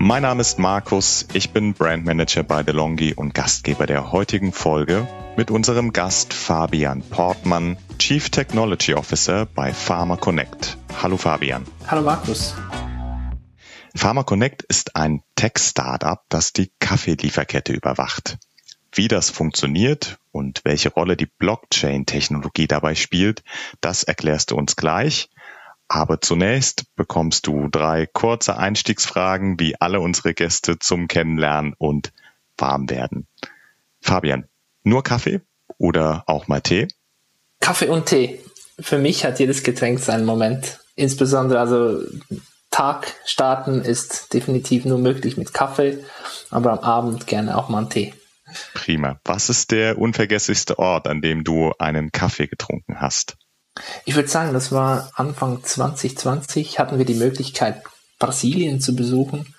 Mein Name ist Markus, ich bin Brandmanager bei DeLonghi und Gastgeber der heutigen Folge mit unserem Gast Fabian Portmann, Chief Technology Officer bei Pharma Connect. Hallo Fabian. Hallo Markus. Pharma Connect ist ein Tech-Startup, das die Kaffeelieferkette überwacht. Wie das funktioniert und welche Rolle die Blockchain-Technologie dabei spielt, das erklärst du uns gleich. Aber zunächst bekommst du drei kurze Einstiegsfragen, die alle unsere Gäste zum Kennenlernen und warm werden. Fabian, nur Kaffee oder auch mal Tee? Kaffee und Tee. Für mich hat jedes Getränk seinen Moment. Insbesondere also Tag starten ist definitiv nur möglich mit Kaffee, aber am Abend gerne auch mal einen Tee. Prima. Was ist der unvergesslichste Ort, an dem du einen Kaffee getrunken hast? Ich würde sagen, das war Anfang 2020, hatten wir die Möglichkeit, Brasilien zu besuchen.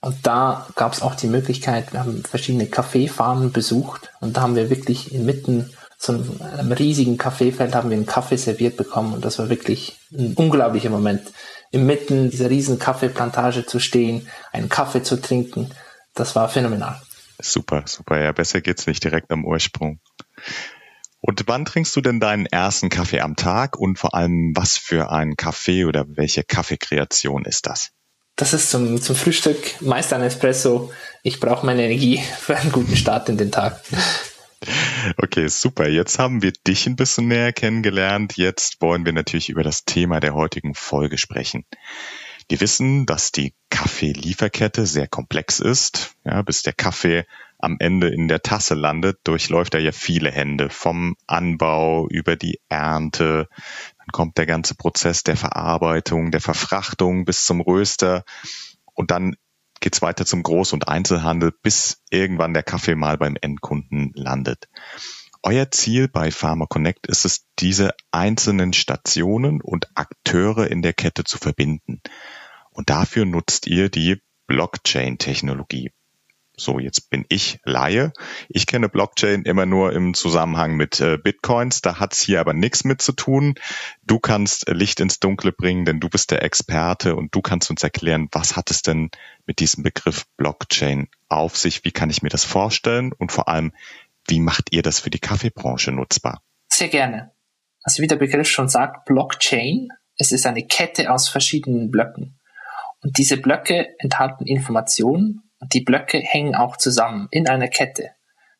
Und da gab es auch die Möglichkeit, wir haben verschiedene Kaffeefarmen besucht und da haben wir wirklich inmitten so einem riesigen Kaffeefeld haben wir einen Kaffee serviert bekommen und das war wirklich ein unglaublicher Moment. Inmitten dieser riesen Kaffeeplantage zu stehen, einen Kaffee zu trinken, das war phänomenal. Super, super. Ja, besser geht's nicht direkt am Ursprung. Und wann trinkst du denn deinen ersten Kaffee am Tag und vor allem was für ein Kaffee oder welche Kaffeekreation ist das? Das ist zum, zum Frühstück meist ein Espresso. Ich brauche meine Energie für einen guten Start in den Tag. Okay, super. Jetzt haben wir dich ein bisschen näher kennengelernt. Jetzt wollen wir natürlich über das Thema der heutigen Folge sprechen. Wir wissen, dass die Kaffeelieferkette sehr komplex ist, ja, bis der Kaffee am Ende in der Tasse landet, durchläuft er ja viele Hände, vom Anbau über die Ernte, dann kommt der ganze Prozess der Verarbeitung, der Verfrachtung bis zum Röster und dann geht's weiter zum Groß- und Einzelhandel, bis irgendwann der Kaffee mal beim Endkunden landet. Euer Ziel bei Pharma Connect ist es, diese einzelnen Stationen und Akteure in der Kette zu verbinden. Und dafür nutzt ihr die Blockchain-Technologie. So, jetzt bin ich Laie. Ich kenne Blockchain immer nur im Zusammenhang mit äh, Bitcoins. Da hat's hier aber nichts mit zu tun. Du kannst Licht ins Dunkle bringen, denn du bist der Experte und du kannst uns erklären, was hat es denn mit diesem Begriff Blockchain auf sich? Wie kann ich mir das vorstellen? Und vor allem, wie macht ihr das für die Kaffeebranche nutzbar? Sehr gerne. Also wie der Begriff schon sagt, Blockchain, es ist eine Kette aus verschiedenen Blöcken. Und diese Blöcke enthalten Informationen die Blöcke hängen auch zusammen in einer Kette.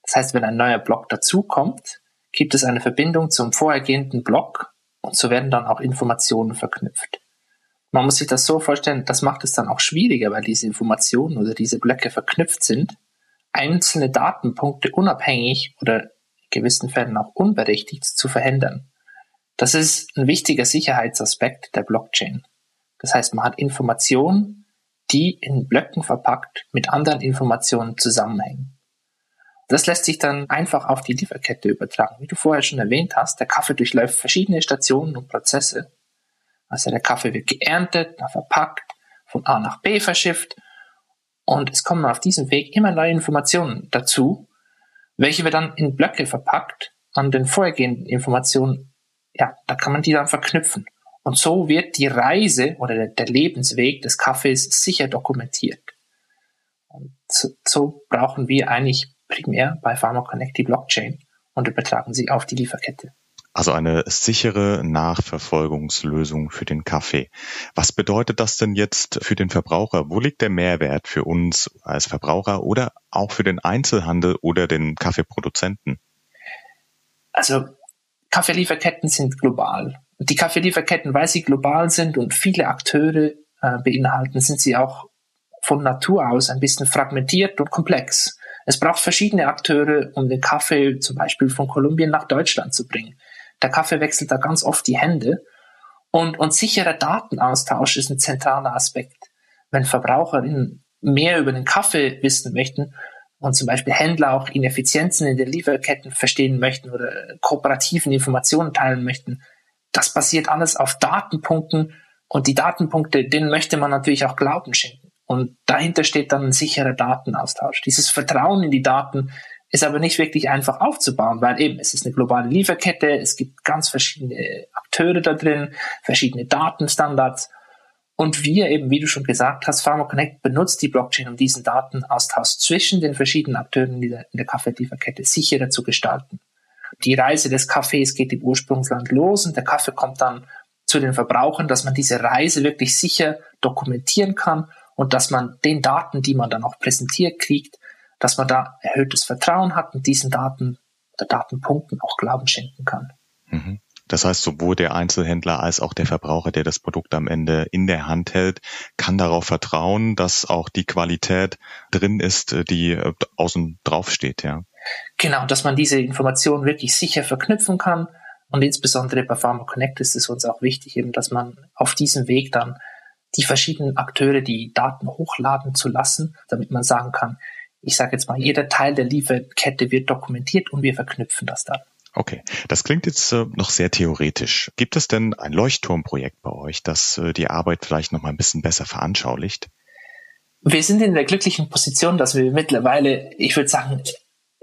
Das heißt, wenn ein neuer Block dazukommt, gibt es eine Verbindung zum vorhergehenden Block und so werden dann auch Informationen verknüpft. Man muss sich das so vorstellen, das macht es dann auch schwieriger, weil diese Informationen oder diese Blöcke verknüpft sind, einzelne Datenpunkte unabhängig oder in gewissen Fällen auch unberechtigt zu verhindern. Das ist ein wichtiger Sicherheitsaspekt der Blockchain. Das heißt, man hat Informationen, die in Blöcken verpackt mit anderen Informationen zusammenhängen. Das lässt sich dann einfach auf die Lieferkette übertragen. Wie du vorher schon erwähnt hast, der Kaffee durchläuft verschiedene Stationen und Prozesse. Also der Kaffee wird geerntet, verpackt, von A nach B verschifft und es kommen auf diesem Weg immer neue Informationen dazu, welche wir dann in Blöcke verpackt an den vorhergehenden Informationen, ja, da kann man die dann verknüpfen. Und so wird die Reise oder der Lebensweg des Kaffees sicher dokumentiert. Und so, brauchen wir eigentlich primär bei Pharma Connect die Blockchain und übertragen sie auf die Lieferkette. Also eine sichere Nachverfolgungslösung für den Kaffee. Was bedeutet das denn jetzt für den Verbraucher? Wo liegt der Mehrwert für uns als Verbraucher oder auch für den Einzelhandel oder den Kaffeeproduzenten? Also Kaffeelieferketten sind global. Die Kaffeelieferketten, weil sie global sind und viele Akteure äh, beinhalten, sind sie auch von Natur aus ein bisschen fragmentiert und komplex. Es braucht verschiedene Akteure, um den Kaffee zum Beispiel von Kolumbien nach Deutschland zu bringen. Der Kaffee wechselt da ganz oft die Hände. Und, und sicherer Datenaustausch ist ein zentraler Aspekt. Wenn Verbraucherinnen mehr über den Kaffee wissen möchten und zum Beispiel Händler auch Ineffizienzen in den Lieferketten verstehen möchten oder kooperativen Informationen teilen möchten, das basiert alles auf Datenpunkten und die Datenpunkte, denen möchte man natürlich auch Glauben schenken. Und dahinter steht dann ein sicherer Datenaustausch. Dieses Vertrauen in die Daten ist aber nicht wirklich einfach aufzubauen, weil eben es ist eine globale Lieferkette, es gibt ganz verschiedene Akteure da drin, verschiedene Datenstandards. Und wir eben, wie du schon gesagt hast, PharmaConnect benutzt die Blockchain, um diesen Datenaustausch zwischen den verschiedenen Akteuren in der, in der Kaffeelieferkette sicherer zu gestalten. Die Reise des Kaffees geht im Ursprungsland los und der Kaffee kommt dann zu den Verbrauchern, dass man diese Reise wirklich sicher dokumentieren kann und dass man den Daten, die man dann auch präsentiert kriegt, dass man da erhöhtes Vertrauen hat und diesen Daten oder Datenpunkten auch Glauben schenken kann. Mhm. Das heißt, sowohl der Einzelhändler als auch der Verbraucher, der das Produkt am Ende in der Hand hält, kann darauf vertrauen, dass auch die Qualität drin ist, die äh, außen drauf steht, ja. Genau, dass man diese Informationen wirklich sicher verknüpfen kann. Und insbesondere bei Pharma Connect ist es uns auch wichtig, eben, dass man auf diesem Weg dann die verschiedenen Akteure die Daten hochladen zu lassen, damit man sagen kann, ich sage jetzt mal, jeder Teil der Lieferkette wird dokumentiert und wir verknüpfen das dann. Okay, das klingt jetzt äh, noch sehr theoretisch. Gibt es denn ein Leuchtturmprojekt bei euch, das äh, die Arbeit vielleicht noch mal ein bisschen besser veranschaulicht? Wir sind in der glücklichen Position, dass wir mittlerweile, ich würde sagen,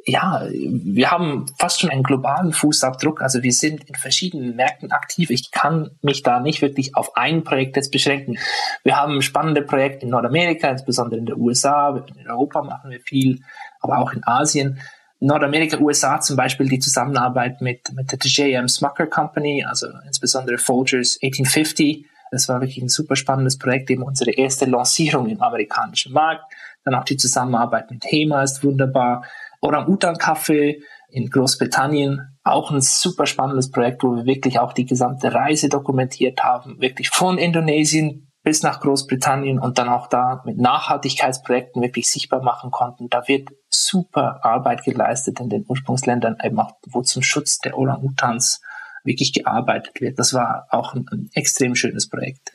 ja, wir haben fast schon einen globalen Fußabdruck. Also wir sind in verschiedenen Märkten aktiv. Ich kann mich da nicht wirklich auf ein Projekt jetzt beschränken. Wir haben spannende Projekte in Nordamerika, insbesondere in den USA. In Europa machen wir viel, aber auch in Asien. Nordamerika, USA zum Beispiel die Zusammenarbeit mit, mit der J.M. Smucker Company, also insbesondere Folgers 1850. Das war wirklich ein super spannendes Projekt, eben unsere erste Lancierung im amerikanischen Markt. Dann auch die Zusammenarbeit mit HEMA ist wunderbar. Orang-Utan-Kaffee in Großbritannien, auch ein super spannendes Projekt, wo wir wirklich auch die gesamte Reise dokumentiert haben, wirklich von Indonesien bis nach Großbritannien und dann auch da mit Nachhaltigkeitsprojekten wirklich sichtbar machen konnten. Da wird super Arbeit geleistet in den Ursprungsländern, eben auch wo zum Schutz der Orang-Utans wirklich gearbeitet wird. Das war auch ein, ein extrem schönes Projekt.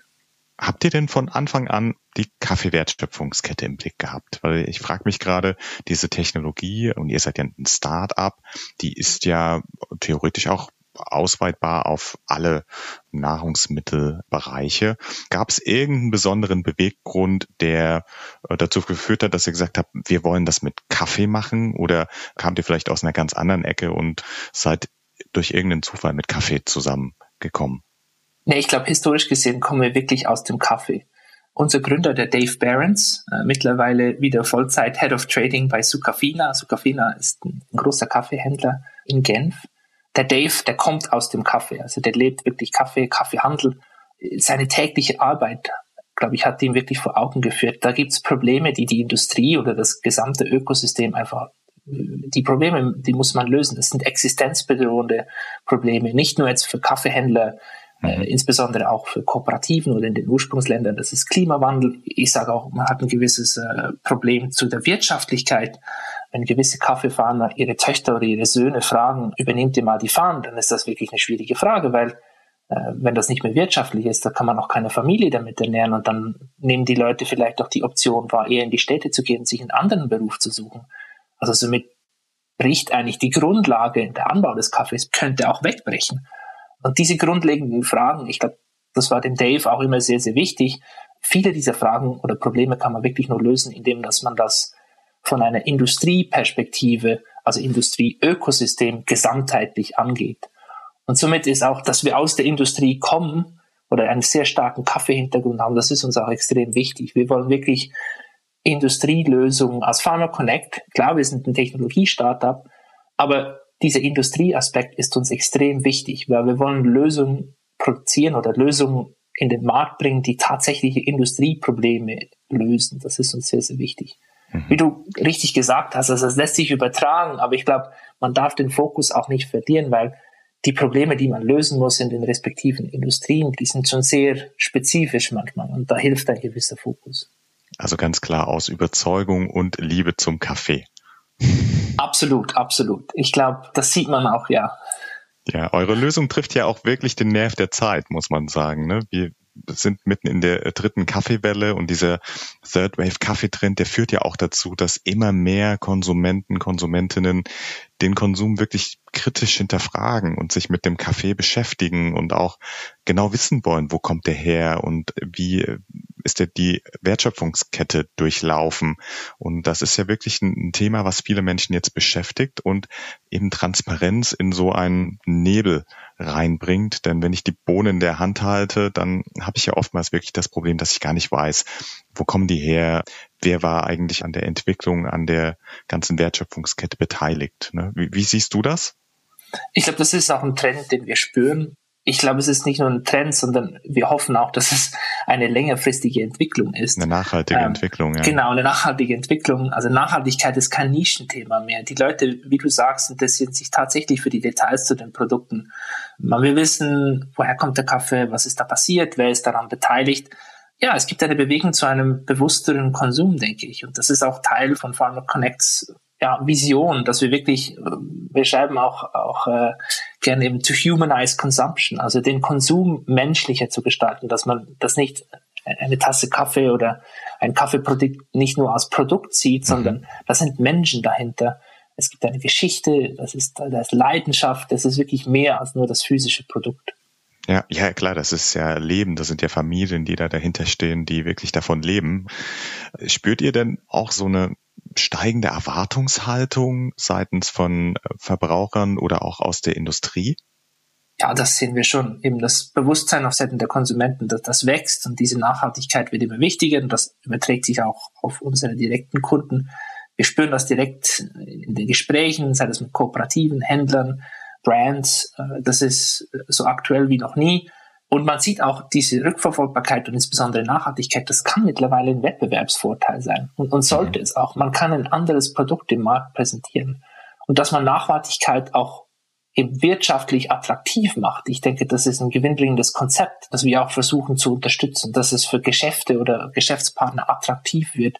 Habt ihr denn von Anfang an die Kaffeewertschöpfungskette im Blick gehabt? Weil ich frage mich gerade, diese Technologie, und ihr seid ja ein Start-up, die ist ja theoretisch auch ausweitbar auf alle Nahrungsmittelbereiche. Gab es irgendeinen besonderen Beweggrund, der äh, dazu geführt hat, dass ihr gesagt habt, wir wollen das mit Kaffee machen? Oder kamt ihr vielleicht aus einer ganz anderen Ecke und seid durch irgendeinen Zufall mit Kaffee zusammengekommen? Nee, ich glaube, historisch gesehen kommen wir wirklich aus dem Kaffee. Unser Gründer, der Dave Behrens, äh, mittlerweile wieder Vollzeit Head of Trading bei Sucafina. Sucafina ist ein, ein großer Kaffeehändler in Genf. Der Dave, der kommt aus dem Kaffee, also der lebt wirklich Kaffee, Kaffeehandel. Seine tägliche Arbeit, glaube ich, hat ihm wirklich vor Augen geführt. Da gibt's Probleme, die die Industrie oder das gesamte Ökosystem einfach die Probleme, die muss man lösen. Das sind existenzbedrohende Probleme, nicht nur jetzt für Kaffeehändler, äh, insbesondere auch für Kooperativen oder in den Ursprungsländern. Das ist Klimawandel. Ich sage auch, man hat ein gewisses äh, Problem zu der Wirtschaftlichkeit. Wenn gewisse Kaffeefahrer ihre Töchter oder ihre Söhne fragen, übernehmt ihr mal die Fahnen, dann ist das wirklich eine schwierige Frage, weil äh, wenn das nicht mehr wirtschaftlich ist, dann kann man auch keine Familie damit ernähren und dann nehmen die Leute vielleicht auch die Option wahr, eher in die Städte zu gehen, sich einen anderen Beruf zu suchen. Also somit bricht eigentlich die Grundlage, der Anbau des Kaffees könnte auch wegbrechen. Und diese grundlegenden Fragen, ich glaube, das war dem Dave auch immer sehr, sehr wichtig. Viele dieser Fragen oder Probleme kann man wirklich nur lösen, indem dass man das von einer Industrieperspektive, also Industrieökosystem gesamtheitlich angeht. Und somit ist auch, dass wir aus der Industrie kommen oder einen sehr starken Kaffeehintergrund haben, das ist uns auch extrem wichtig. Wir wollen wirklich Industrielösungen als Pharma Connect. Klar, wir sind ein Technologie-Startup, aber dieser Industrieaspekt ist uns extrem wichtig, weil wir wollen Lösungen produzieren oder Lösungen in den Markt bringen, die tatsächliche Industrieprobleme lösen. Das ist uns sehr, sehr wichtig. Mhm. Wie du richtig gesagt hast, also das lässt sich übertragen, aber ich glaube, man darf den Fokus auch nicht verlieren, weil die Probleme, die man lösen muss in den respektiven Industrien, die sind schon sehr spezifisch manchmal und da hilft ein gewisser Fokus. Also ganz klar aus Überzeugung und Liebe zum Kaffee. Absolut, absolut. Ich glaube, das sieht man auch, ja. Ja, eure Lösung trifft ja auch wirklich den Nerv der Zeit, muss man sagen. Ne? Wir, sind mitten in der dritten Kaffeewelle und dieser Third Wave Kaffeetrend, der führt ja auch dazu, dass immer mehr Konsumenten, Konsumentinnen den Konsum wirklich kritisch hinterfragen und sich mit dem Kaffee beschäftigen und auch genau wissen wollen, wo kommt der her und wie ist der die Wertschöpfungskette durchlaufen. Und das ist ja wirklich ein Thema, was viele Menschen jetzt beschäftigt und eben Transparenz in so einen Nebel reinbringt. Denn wenn ich die Bohnen in der Hand halte, dann habe ich ja oftmals wirklich das Problem, dass ich gar nicht weiß, wo kommen die her, wer war eigentlich an der Entwicklung, an der ganzen Wertschöpfungskette beteiligt. Ne? Wie, wie siehst du das? Ich glaube, das ist auch ein Trend, den wir spüren. Ich glaube, es ist nicht nur ein Trend, sondern wir hoffen auch, dass es eine längerfristige Entwicklung ist. Eine nachhaltige ähm, Entwicklung, ja. Genau, eine nachhaltige Entwicklung. Also Nachhaltigkeit ist kein Nischenthema mehr. Die Leute, wie du sagst, interessieren sich tatsächlich für die Details zu den Produkten. Man will wissen, woher kommt der Kaffee, was ist da passiert, wer ist daran beteiligt. Ja, es gibt eine Bewegung zu einem bewussteren Konsum, denke ich. Und das ist auch Teil von Pharma Connects ja, Vision, dass wir wirklich, äh, wir schreiben auch, auch äh, gerne eben to humanize consumption, also den Konsum menschlicher zu gestalten, dass man das nicht eine Tasse Kaffee oder ein Kaffeeprodukt nicht nur als Produkt sieht, mhm. sondern da sind Menschen dahinter. Es gibt eine Geschichte, das ist, das ist Leidenschaft, das ist wirklich mehr als nur das physische Produkt. Ja, ja, klar, das ist ja Leben, das sind ja Familien, die da dahinter stehen, die wirklich davon leben. Spürt ihr denn auch so eine steigende Erwartungshaltung seitens von äh, Verbrauchern oder auch aus der Industrie? Ja, das sehen wir schon. Eben das Bewusstsein auf Seiten der Konsumenten, dass das wächst und diese Nachhaltigkeit wird immer wichtiger und das überträgt sich auch auf unsere direkten Kunden. Wir spüren das direkt in den Gesprächen, sei das mit kooperativen Händlern, Brands. Äh, das ist so aktuell wie noch nie. Und man sieht auch diese Rückverfolgbarkeit und insbesondere Nachhaltigkeit, das kann mittlerweile ein Wettbewerbsvorteil sein und, und sollte mhm. es auch. Man kann ein anderes Produkt im Markt präsentieren. Und dass man Nachhaltigkeit auch eben wirtschaftlich attraktiv macht. Ich denke, das ist ein gewinnbringendes Konzept, das wir auch versuchen zu unterstützen, dass es für Geschäfte oder Geschäftspartner attraktiv wird,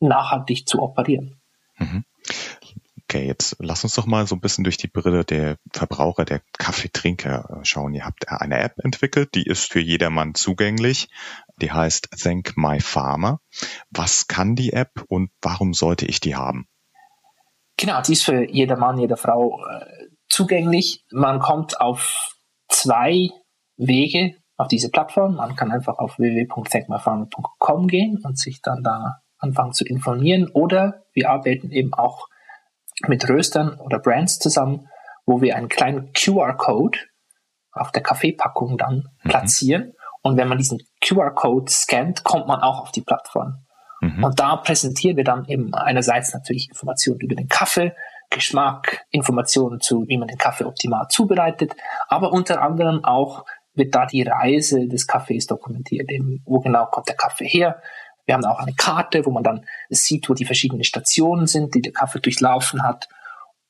nachhaltig zu operieren. Mhm. Okay, jetzt lass uns doch mal so ein bisschen durch die Brille der Verbraucher, der Kaffeetrinker äh, schauen. Ihr habt eine App entwickelt, die ist für jedermann zugänglich. Die heißt Thank My Farmer. Was kann die App und warum sollte ich die haben? Genau, die ist für jedermann, jede Frau äh, zugänglich. Man kommt auf zwei Wege auf diese Plattform. Man kann einfach auf www.thankmyfarmer.com gehen und sich dann da anfangen zu informieren. Oder wir arbeiten eben auch mit Röstern oder Brands zusammen, wo wir einen kleinen QR-Code auf der Kaffeepackung dann mhm. platzieren. Und wenn man diesen QR-Code scannt, kommt man auch auf die Plattform. Mhm. Und da präsentieren wir dann eben einerseits natürlich Informationen über den Kaffee, Geschmack, Informationen zu, wie man den Kaffee optimal zubereitet, aber unter anderem auch wird da die Reise des Kaffees dokumentiert, eben wo genau kommt der Kaffee her, wir haben auch eine Karte, wo man dann sieht, wo die verschiedenen Stationen sind, die der Kaffee durchlaufen hat.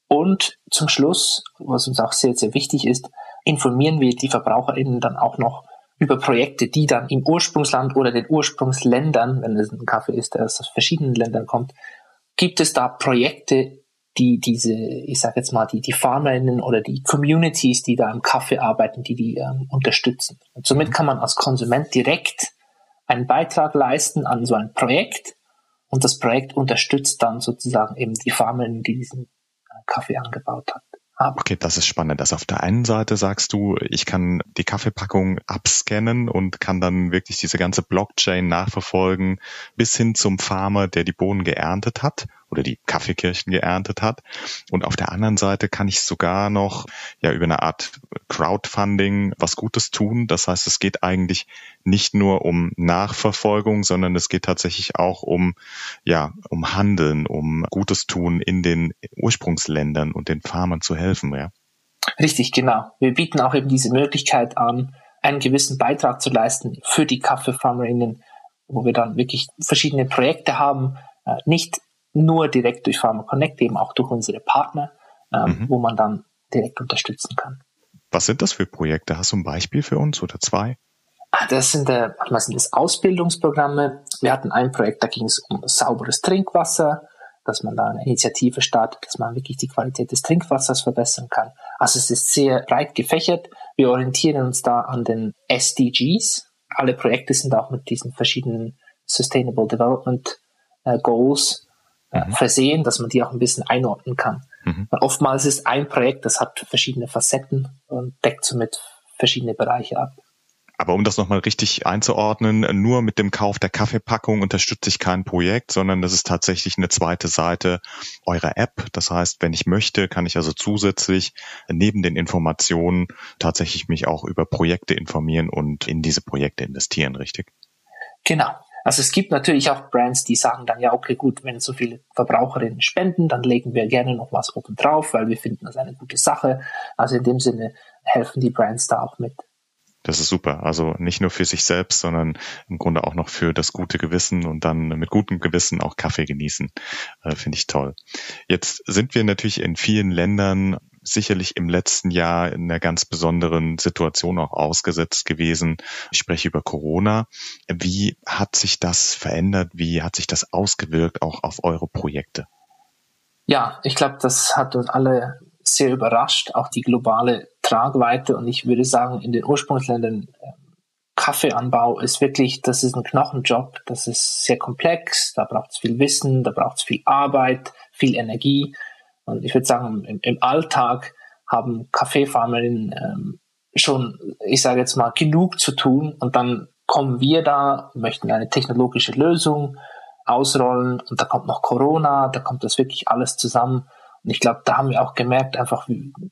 Und zum Schluss, was uns auch sehr, sehr wichtig ist, informieren wir die VerbraucherInnen dann auch noch über Projekte, die dann im Ursprungsland oder den Ursprungsländern, wenn es ein Kaffee ist, der aus verschiedenen Ländern kommt, gibt es da Projekte, die diese, ich sage jetzt mal, die, die FarmerInnen oder die Communities, die da im Kaffee arbeiten, die die ähm, unterstützen. Und somit kann man als Konsument direkt einen Beitrag leisten an so ein Projekt und das Projekt unterstützt dann sozusagen eben die Farmen, die diesen äh, Kaffee angebaut hat. Okay, das ist spannend. Also auf der einen Seite sagst du, ich kann die Kaffeepackung abscannen und kann dann wirklich diese ganze Blockchain nachverfolgen bis hin zum Farmer, der die Bohnen geerntet hat oder die Kaffeekirchen geerntet hat. Und auf der anderen Seite kann ich sogar noch ja über eine Art Crowdfunding was Gutes tun. Das heißt, es geht eigentlich nicht nur um Nachverfolgung, sondern es geht tatsächlich auch um ja um Handeln, um Gutes tun in den Ursprungsländern und den Farmern zu helfen. Ja. Richtig, genau. Wir bieten auch eben diese Möglichkeit an, einen gewissen Beitrag zu leisten für die Kaffeefarmerinnen, wo wir dann wirklich verschiedene Projekte haben, äh, nicht nur direkt durch Pharma Connect, eben auch durch unsere Partner, ähm, mhm. wo man dann direkt unterstützen kann. Was sind das für Projekte? Hast du ein Beispiel für uns oder zwei? Ah, das sind, äh, manchmal sind das Ausbildungsprogramme. Wir hatten ein Projekt, da ging es um sauberes Trinkwasser, dass man da eine Initiative startet, dass man wirklich die Qualität des Trinkwassers verbessern kann. Also es ist sehr breit gefächert. Wir orientieren uns da an den SDGs, alle Projekte sind auch mit diesen verschiedenen Sustainable Development äh, Goals mhm. versehen, dass man die auch ein bisschen einordnen kann. Mhm. Oftmals ist ein Projekt, das hat verschiedene Facetten und deckt somit verschiedene Bereiche ab. Aber um das nochmal richtig einzuordnen, nur mit dem Kauf der Kaffeepackung unterstütze ich kein Projekt, sondern das ist tatsächlich eine zweite Seite eurer App. Das heißt, wenn ich möchte, kann ich also zusätzlich neben den Informationen tatsächlich mich auch über Projekte informieren und in diese Projekte investieren, richtig? Genau. Also es gibt natürlich auch Brands, die sagen dann, ja, okay, gut, wenn so viele Verbraucherinnen spenden, dann legen wir gerne noch was oben drauf, weil wir finden das eine gute Sache. Also in dem Sinne helfen die Brands da auch mit. Das ist super. Also nicht nur für sich selbst, sondern im Grunde auch noch für das gute Gewissen und dann mit gutem Gewissen auch Kaffee genießen. Äh, Finde ich toll. Jetzt sind wir natürlich in vielen Ländern sicherlich im letzten Jahr in einer ganz besonderen Situation auch ausgesetzt gewesen. Ich spreche über Corona. Wie hat sich das verändert? Wie hat sich das ausgewirkt auch auf eure Projekte? Ja, ich glaube, das hat uns alle sehr überrascht, auch die globale Tragweite. Und ich würde sagen, in den Ursprungsländern ähm, Kaffeeanbau ist wirklich, das ist ein Knochenjob, das ist sehr komplex, da braucht es viel Wissen, da braucht es viel Arbeit, viel Energie. Und ich würde sagen, im, im Alltag haben Kaffeefarmerinnen ähm, schon, ich sage jetzt mal, genug zu tun. Und dann kommen wir da, möchten eine technologische Lösung ausrollen und da kommt noch Corona, da kommt das wirklich alles zusammen. Und ich glaube, da haben wir auch gemerkt, einfach,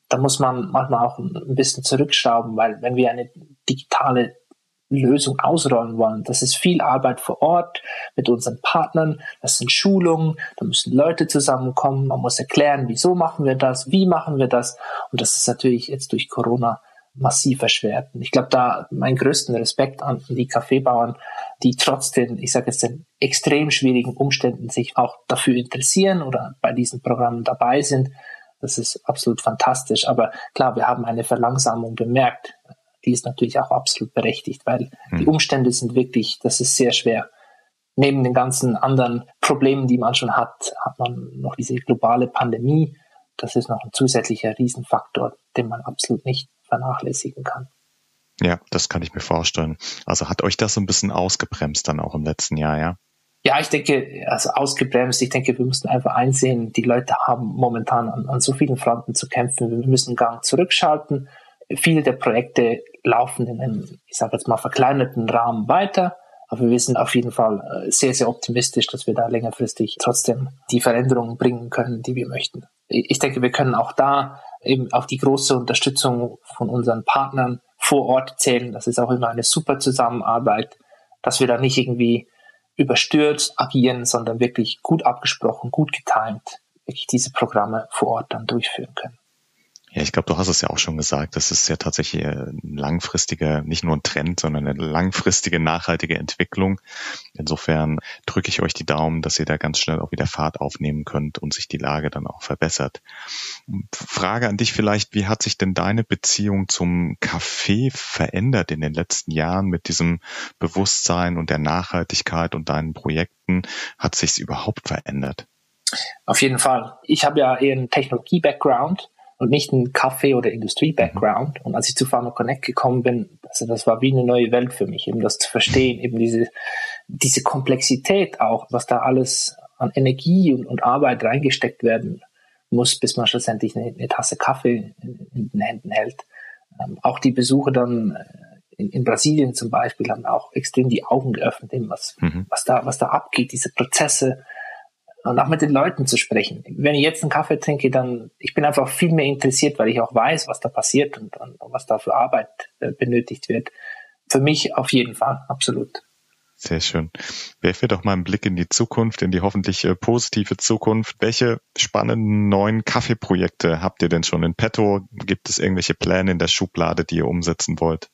da muss man manchmal auch ein bisschen zurückschrauben, weil wenn wir eine digitale Lösung ausrollen wollen, das ist viel Arbeit vor Ort mit unseren Partnern, das sind Schulungen, da müssen Leute zusammenkommen, man muss erklären, wieso machen wir das, wie machen wir das. Und das ist natürlich jetzt durch Corona massiv erschwert. Und ich glaube, da mein größten Respekt an die Kaffeebauern, die trotz den, ich sage jetzt, den extrem schwierigen Umständen sich auch dafür interessieren oder bei diesen Programmen dabei sind. Das ist absolut fantastisch. Aber klar, wir haben eine Verlangsamung bemerkt. Die ist natürlich auch absolut berechtigt, weil hm. die Umstände sind wirklich, das ist sehr schwer. Neben den ganzen anderen Problemen, die man schon hat, hat man noch diese globale Pandemie. Das ist noch ein zusätzlicher Riesenfaktor, den man absolut nicht vernachlässigen kann. Ja, das kann ich mir vorstellen. Also hat euch das so ein bisschen ausgebremst dann auch im letzten Jahr, ja? Ja, ich denke, also ausgebremst, ich denke, wir müssen einfach einsehen, die Leute haben momentan an, an so vielen Fronten zu kämpfen. Wir müssen einen Gang zurückschalten. Viele der Projekte laufen in einem, ich sage jetzt mal, verkleinerten Rahmen weiter. Aber wir sind auf jeden Fall äh, sehr, sehr optimistisch, dass wir da längerfristig trotzdem die Veränderungen bringen können, die wir möchten. Ich denke, wir können auch da eben auf die große Unterstützung von unseren Partnern vor Ort zählen. Das ist auch immer eine super Zusammenarbeit, dass wir da nicht irgendwie überstürzt agieren, sondern wirklich gut abgesprochen, gut getimt, wirklich diese Programme vor Ort dann durchführen können. Ja, ich glaube, du hast es ja auch schon gesagt. Das ist ja tatsächlich ein langfristiger, nicht nur ein Trend, sondern eine langfristige, nachhaltige Entwicklung. Insofern drücke ich euch die Daumen, dass ihr da ganz schnell auch wieder Fahrt aufnehmen könnt und sich die Lage dann auch verbessert. Frage an dich vielleicht, wie hat sich denn deine Beziehung zum Kaffee verändert in den letzten Jahren mit diesem Bewusstsein und der Nachhaltigkeit und deinen Projekten? Hat sich es überhaupt verändert? Auf jeden Fall. Ich habe ja eher einen Technologie-Background und nicht ein Kaffee- oder Industrie-Background. Und als ich zu Pharma Connect gekommen bin, also das war wie eine neue Welt für mich, eben das zu verstehen, eben diese, diese Komplexität auch, was da alles an Energie und, und Arbeit reingesteckt werden muss, bis man schlussendlich eine, eine Tasse Kaffee in, in, den Händen hält. Ähm, auch die Besuche dann äh, in, in, Brasilien zum Beispiel haben auch extrem die Augen geöffnet, eben was, mhm. was da, was da abgeht, diese Prozesse, und auch mit den Leuten zu sprechen. Wenn ich jetzt einen Kaffee trinke, dann ich bin einfach viel mehr interessiert, weil ich auch weiß, was da passiert und, und was da für Arbeit äh, benötigt wird. Für mich auf jeden Fall, absolut. Sehr schön. Werfen wir doch mal einen Blick in die Zukunft, in die hoffentlich äh, positive Zukunft. Welche spannenden neuen Kaffeeprojekte habt ihr denn schon in petto? Gibt es irgendwelche Pläne in der Schublade, die ihr umsetzen wollt?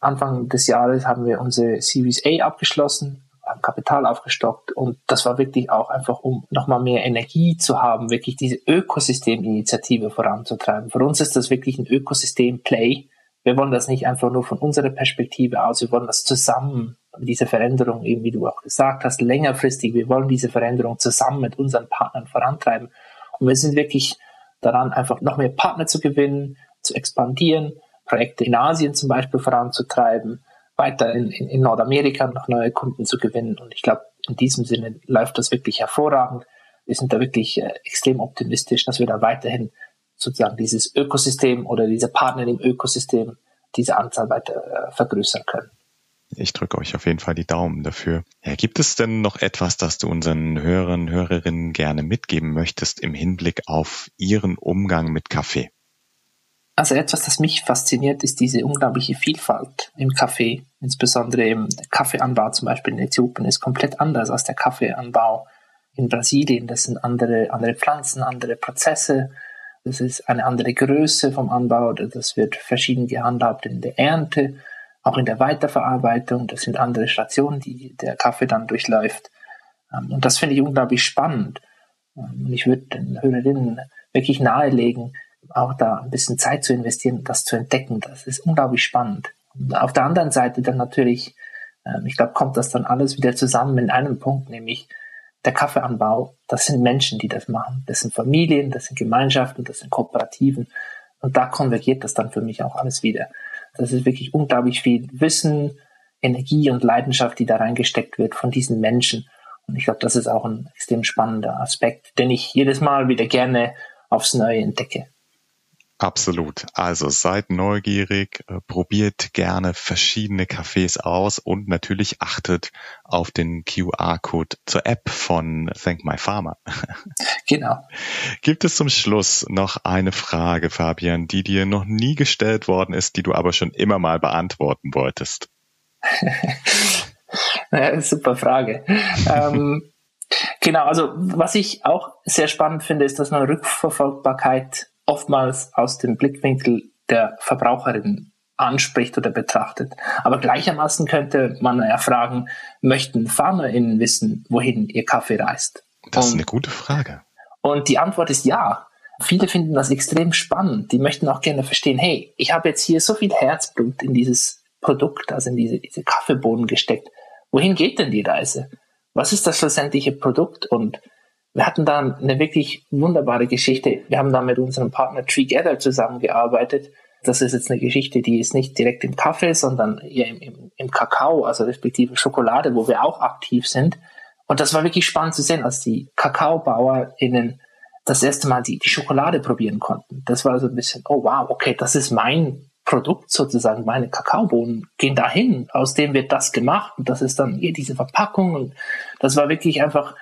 Anfang des Jahres haben wir unsere Series A abgeschlossen haben Kapital aufgestockt und das war wirklich auch einfach, um nochmal mehr Energie zu haben, wirklich diese Ökosysteminitiative voranzutreiben. Für uns ist das wirklich ein Ökosystem-Play. Wir wollen das nicht einfach nur von unserer Perspektive aus, wir wollen das zusammen, diese Veränderung, eben wie du auch gesagt hast, längerfristig, wir wollen diese Veränderung zusammen mit unseren Partnern vorantreiben. Und wir sind wirklich daran, einfach noch mehr Partner zu gewinnen, zu expandieren, Projekte in Asien zum Beispiel voranzutreiben, weiter in, in, in Nordamerika noch neue Kunden zu gewinnen. Und ich glaube, in diesem Sinne läuft das wirklich hervorragend. Wir sind da wirklich äh, extrem optimistisch, dass wir da weiterhin sozusagen dieses Ökosystem oder diese Partner im Ökosystem diese Anzahl weiter äh, vergrößern können. Ich drücke euch auf jeden Fall die Daumen dafür. Ja, gibt es denn noch etwas, das du unseren Hörern, Hörerinnen gerne mitgeben möchtest im Hinblick auf ihren Umgang mit Kaffee? Also etwas, das mich fasziniert, ist diese unglaubliche Vielfalt im Kaffee. Insbesondere im Kaffeeanbau zum Beispiel in Äthiopien ist komplett anders als der Kaffeeanbau in Brasilien. Das sind andere, andere Pflanzen, andere Prozesse. Das ist eine andere Größe vom Anbau. Das wird verschieden gehandhabt in der Ernte, auch in der Weiterverarbeitung. Das sind andere Stationen, die der Kaffee dann durchläuft. Ähm, und das finde ich unglaublich spannend. Ähm, und ich würde den Hörerinnen wirklich nahelegen, auch da ein bisschen Zeit zu investieren, das zu entdecken. Das ist unglaublich spannend. Und auf der anderen Seite dann natürlich, ähm, ich glaube, kommt das dann alles wieder zusammen in einem Punkt, nämlich der Kaffeeanbau. Das sind Menschen, die das machen. Das sind Familien, das sind Gemeinschaften, das sind Kooperativen. Und da konvergiert das dann für mich auch alles wieder. Das ist wirklich unglaublich viel Wissen, Energie und Leidenschaft, die da reingesteckt wird von diesen Menschen. Und ich glaube, das ist auch ein extrem spannender Aspekt, den ich jedes Mal wieder gerne aufs Neue entdecke. Absolut. Also seid neugierig, äh, probiert gerne verschiedene Cafés aus und natürlich achtet auf den QR-Code zur App von Thank My Farmer. Genau. Gibt es zum Schluss noch eine Frage, Fabian, die dir noch nie gestellt worden ist, die du aber schon immer mal beantworten wolltest? naja, super Frage. ähm, genau, also was ich auch sehr spannend finde, ist, dass man Rückverfolgbarkeit oftmals aus dem Blickwinkel der Verbraucherin anspricht oder betrachtet. Aber gleichermaßen könnte man ja fragen, möchten FarmerInnen wissen, wohin ihr Kaffee reist? Das ist eine gute Frage. Und die Antwort ist ja. Viele finden das extrem spannend. Die möchten auch gerne verstehen, hey, ich habe jetzt hier so viel Herzblut in dieses Produkt, also in diese, diese Kaffeebohnen gesteckt. Wohin geht denn die Reise? Was ist das schlussendliche Produkt? Und wir hatten da eine wirklich wunderbare Geschichte. Wir haben da mit unserem Partner Together zusammengearbeitet. Das ist jetzt eine Geschichte, die ist nicht direkt im Kaffee, sondern eher im, im, im Kakao, also respektive Schokolade, wo wir auch aktiv sind. Und das war wirklich spannend zu sehen, als die KakaobauerInnen das erste Mal die, die Schokolade probieren konnten. Das war so ein bisschen, oh wow, okay, das ist mein Produkt sozusagen, meine Kakaobohnen gehen dahin, aus dem wird das gemacht und das ist dann hier diese Verpackung und das war wirklich einfach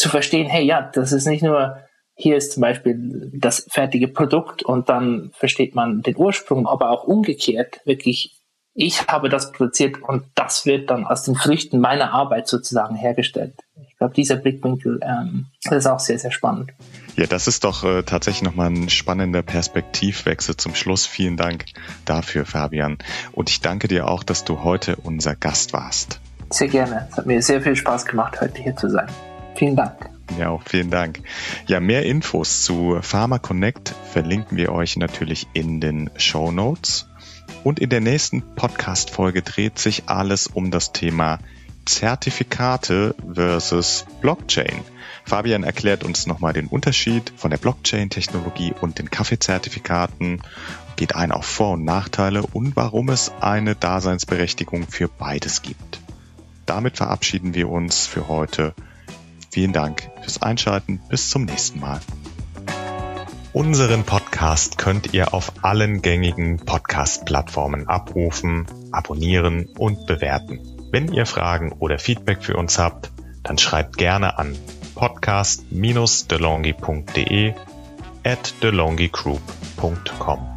zu verstehen, hey, ja, das ist nicht nur, hier ist zum Beispiel das fertige Produkt und dann versteht man den Ursprung, aber auch umgekehrt, wirklich, ich habe das produziert und das wird dann aus den Früchten meiner Arbeit sozusagen hergestellt. Ich glaube, dieser Blickwinkel ähm, ist auch sehr, sehr spannend. Ja, das ist doch äh, tatsächlich nochmal ein spannender Perspektivwechsel zum Schluss. Vielen Dank dafür, Fabian. Und ich danke dir auch, dass du heute unser Gast warst. Sehr gerne. Es hat mir sehr viel Spaß gemacht, heute hier zu sein. Vielen Dank. Ja, auch vielen Dank. Ja, mehr Infos zu Pharma Connect verlinken wir euch natürlich in den Show Notes. Und in der nächsten Podcast-Folge dreht sich alles um das Thema Zertifikate versus Blockchain. Fabian erklärt uns nochmal den Unterschied von der Blockchain-Technologie und den Kaffeezertifikaten, geht ein auf Vor- und Nachteile und warum es eine Daseinsberechtigung für beides gibt. Damit verabschieden wir uns für heute Vielen Dank fürs Einschalten. Bis zum nächsten Mal. Unseren Podcast könnt ihr auf allen gängigen Podcast-Plattformen abrufen, abonnieren und bewerten. Wenn ihr Fragen oder Feedback für uns habt, dann schreibt gerne an podcast-delongi.de at delongigroup.com.